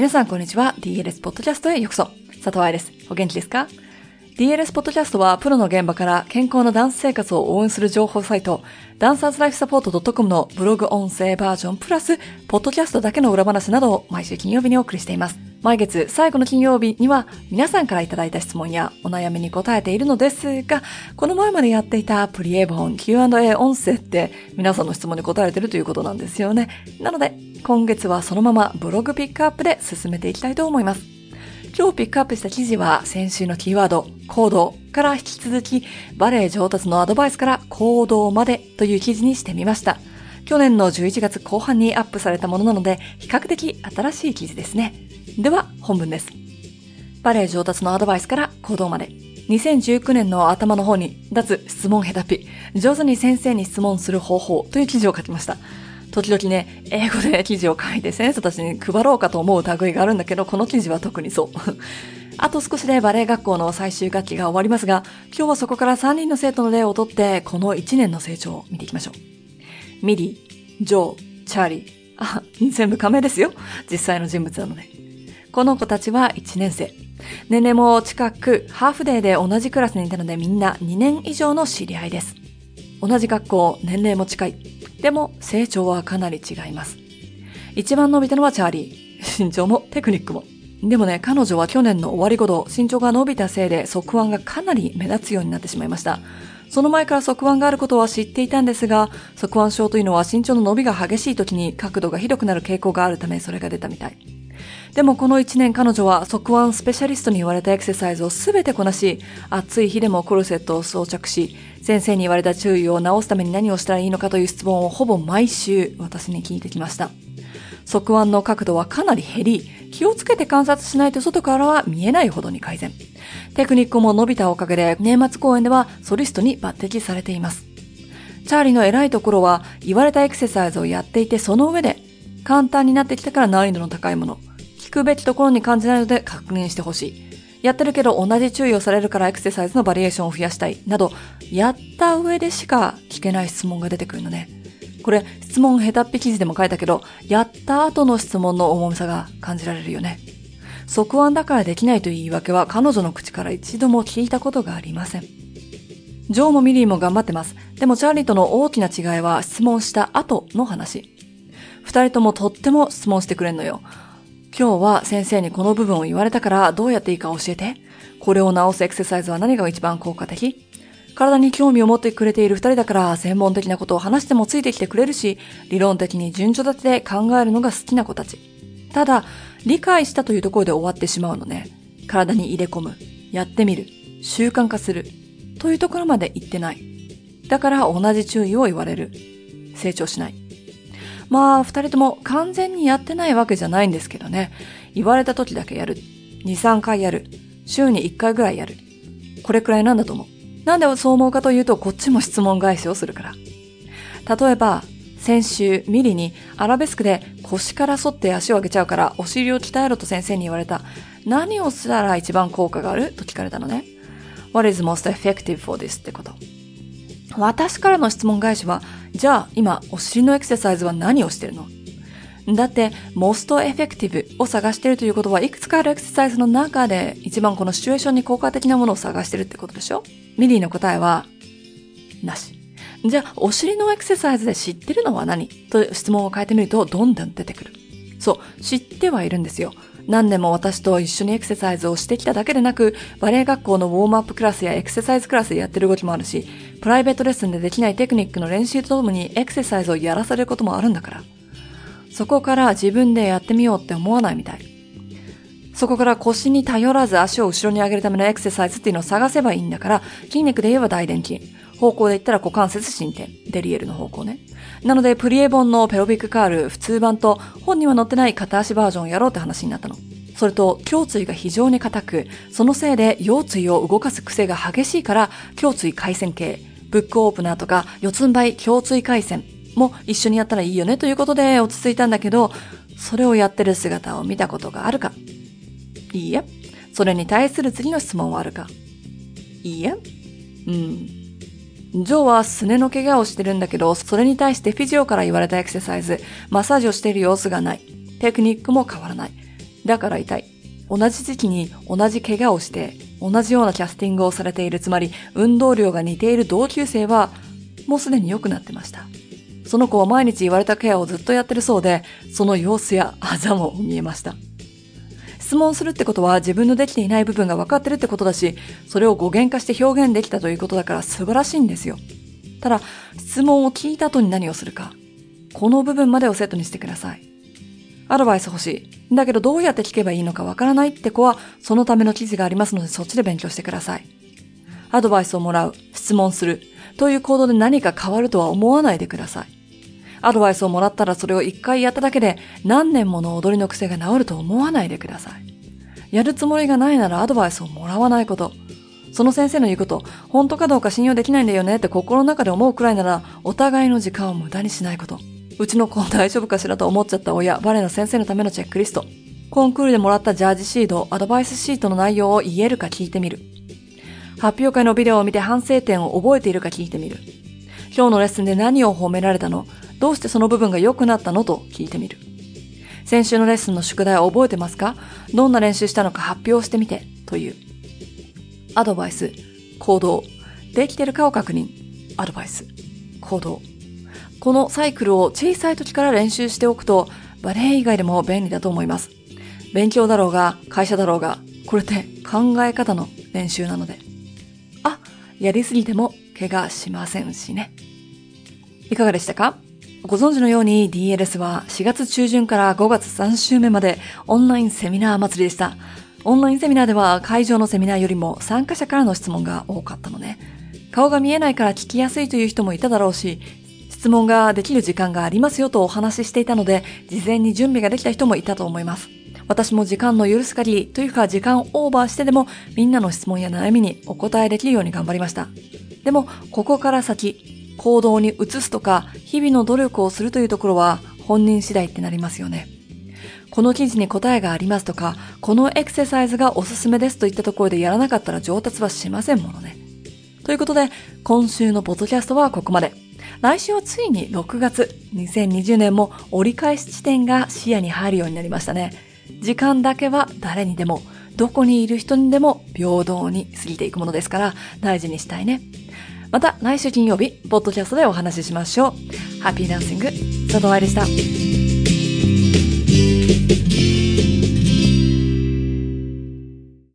皆さんこんにちは。DLS ポッドキャストへようこそ。佐藤愛です。お元気ですか？DLS ポッドキャストはプロの現場から健康なダンス生活を応援する情報サイト、ダンサーズライフサポート .com のブログ音声バージョンプラス、ポッドキャストだけの裏話などを毎週金曜日にお送りしています。毎月最後の金曜日には皆さんからいただいた質問やお悩みに答えているのですが、この前までやっていたプリエボン Q&A 音声って皆さんの質問に答えてるということなんですよね。なので、今月はそのままブログピックアップで進めていきたいと思います。今日ピックアップした記事は先週のキーワード、行動から引き続きバレエ上達のアドバイスから行動までという記事にしてみました。去年の11月後半にアップされたものなので比較的新しい記事ですね。では本文です。バレエ上達のアドバイスから行動まで。2019年の頭の方に脱質問ヘタピ、上手に先生に質問する方法という記事を書きました。時々ね、英語で記事を書いて先生たちに配ろうかと思う類があるんだけど、この記事は特にそう。あと少しでバレエ学校の最終学期が終わりますが、今日はそこから3人の生徒の例をとって、この1年の成長を見ていきましょう。ミリー、ジョー、チャーリー。あ、全部仮名ですよ。実際の人物なので。この子たちは1年生。年齢も近く、ハーフデーで同じクラスにいたのでみんな2年以上の知り合いです。同じ学校、年齢も近い。でも成長はかなり違います。一番伸びたのはチャーリー。身長もテクニックも。でもね、彼女は去年の終わり頃、身長が伸びたせいで側腕がかなり目立つようになってしまいました。その前から側腕があることは知っていたんですが、側腕症というのは身長の伸びが激しい時に角度がひどくなる傾向があるためそれが出たみたい。でもこの1年彼女は側腕スペシャリストに言われたエクササイズをすべてこなし、暑い日でもコルセットを装着し、先生に言われた注意を直すために何をしたらいいのかという質問をほぼ毎週私に聞いてきました。側腕の角度はかなり減り、気をつけて観察しないと外からは見えないほどに改善。テクニックも伸びたおかげで年末公演ではソリストに抜擢されています。チャーリーの偉いところは言われたエクササイズをやっていてその上で簡単になってきたから難易度の高いもの、聞くべきところに感じないので確認してほしい。やってるけど同じ注意をされるからエクササイズのバリエーションを増やしたい。など、やった上でしか聞けない質問が出てくるのね。これ、質問下手っぴ記事でも書いたけど、やった後の質問の重みさが感じられるよね。即案だからできないという言い訳は彼女の口から一度も聞いたことがありません。ジョーもミリーも頑張ってます。でもチャーリーとの大きな違いは質問した後の話。二人ともとっても質問してくれんのよ。今日は先生にこの部分を言われたからどうやっていいか教えて。これを直すエクササイズは何が一番効果的？体に興味を持ってくれている二人だから専門的なことを話してもついてきてくれるし、理論的に順序立てで考えるのが好きな子たち。ただ、理解したというところで終わってしまうのね。体に入れ込む、やってみる、習慣化する、というところまで行ってない。だから同じ注意を言われる。成長しない。まあ、二人とも完全にやってないわけじゃないんですけどね。言われた時だけやる。二、三回やる。週に一回ぐらいやる。これくらいなんだと思う。なんでそう思うかというと、こっちも質問返しをするから。例えば、先週、ミリにアラベスクで腰から反って足を上げちゃうからお尻を鍛えろと先生に言われた。何をしたら一番効果があると聞かれたのね。What is most effective for this? ってこと。私からの質問返しは、じゃあ今お尻のエクササイズは何をしてるの？だって、most effective を探してるということはいくつかあるエクササイズの中で一番このシチュエーションに効果的なものを探してるってことでしょ？ミリーの答えは、なし。じゃあ、お尻のエクササイズで知ってるのは何？と質問を変えてみるとどんどん出てくる。そう、知ってはいるんですよ。何年も私と一緒にエクササイズをしてきただけでなく、バレエ学校のウォームアップクラスやエクササイズクラスでやってる動きもあるし、プライベートレッスンでできないテクニックの練習とともにエクササイズをやらされることもあるんだから。そこから自分でやってみようって思わないみたい。そこから腰に頼らず足を後ろに上げるためのエクササイズっていうのを探せばいいんだから、筋肉で言えば大臀筋。方向で言ったら股関節伸展。デリエルの方向ね。なので、プリエボンのペロビックカール普通版と本には載ってない片足バージョンをやろうって話になったの。それと、胸椎が非常に硬く、そのせいで腰椎を動かす癖が激しいから、胸椎回線系、ブックオープナーとか、四つん這い胸椎回線も一緒にやったらいいよねということで落ち着いたんだけど、それをやってる姿を見たことがあるかいいえ。それに対する次の質問はあるかいいえ。うん。ジョーはすねの怪我をしてるんだけど、それに対してフィジオから言われたエクササイズ、マッサージをしている様子がない。テクニックも変わらない。だから痛い。同じ時期に同じ怪我をして、同じようなキャスティングをされている、つまり運動量が似ている同級生は、もうすでに良くなってました。その子は毎日言われたケアをずっとやってるそうで、その様子やあざも見えました。質問するってことは自分のできていない部分が分かってるってことだし、それを語源化して表現できたということだから素晴らしいんですよ。ただ、質問を聞いた後に何をするか。この部分までをセットにしてください。アドバイス欲しい。だけどどうやって聞けばいいのかわからないって子は、そのための記事がありますのでそっちで勉強してください。アドバイスをもらう、質問する、という行動で何か変わるとは思わないでください。アドバイスをもらったらそれを一回やっただけで何年もの踊りの癖が治ると思わないでください。やるつもりがないならアドバイスをもらわないこと。その先生の言うこと、本当かどうか信用できないんだよねって心の中で思うくらいなら、お互いの時間を無駄にしないこと。うちの子大丈夫かしらと思っちゃった親、バレエの先生のためのチェックリスト。コンクールでもらったジャージシート、アドバイスシートの内容を言えるか聞いてみる。発表会のビデオを見て反省点を覚えているか聞いてみる。今日のレッスンで何を褒められたの？どうしてその部分が良くなったのと聞いてみる。先週のレッスンの宿題を覚えてますか？どんな練習したのか発表してみてという。アドバイス、行動、できてるかを確認。アドバイス、行動。このサイクルを小さい時から練習しておくと、バレエ以外でも便利だと思います。勉強だろうが、会社だろうが、これって考え方の練習なので。あ、やりすぎても怪我しませんしね。いかがでしたか？ご存知のように DLS は4月中旬から5月3週目までオンラインセミナー祭りでした。オンラインセミナーでは会場のセミナーよりも参加者からの質問が多かったのね。顔が見えないから聞きやすいという人もいただろうし、質問ができる時間がありますよとお話ししていたので、事前に準備ができた人もいたと思います。私も時間の許す限りというか時間オーバーしてでもみんなの質問や悩みにお答えできるように頑張りました。でも、ここから先、行動に移すとか、日々の努力をするというところは本人次第ってなりますよね。この記事に答えがありますとか、このエクササイズがおすすめですといったところでやらなかったら上達はしませんものね。ということで、今週のポッドキャストはここまで。来週はついに6月、2020年も折り返し地点が視野に入るようになりましたね。時間だけは誰にでも、どこにいる人にでも平等に過ぎていくものですから大事にしたいね。また来週金曜日、ポッドキャストでお話ししましょう。ハッピーダンシング、佐藤愛でした。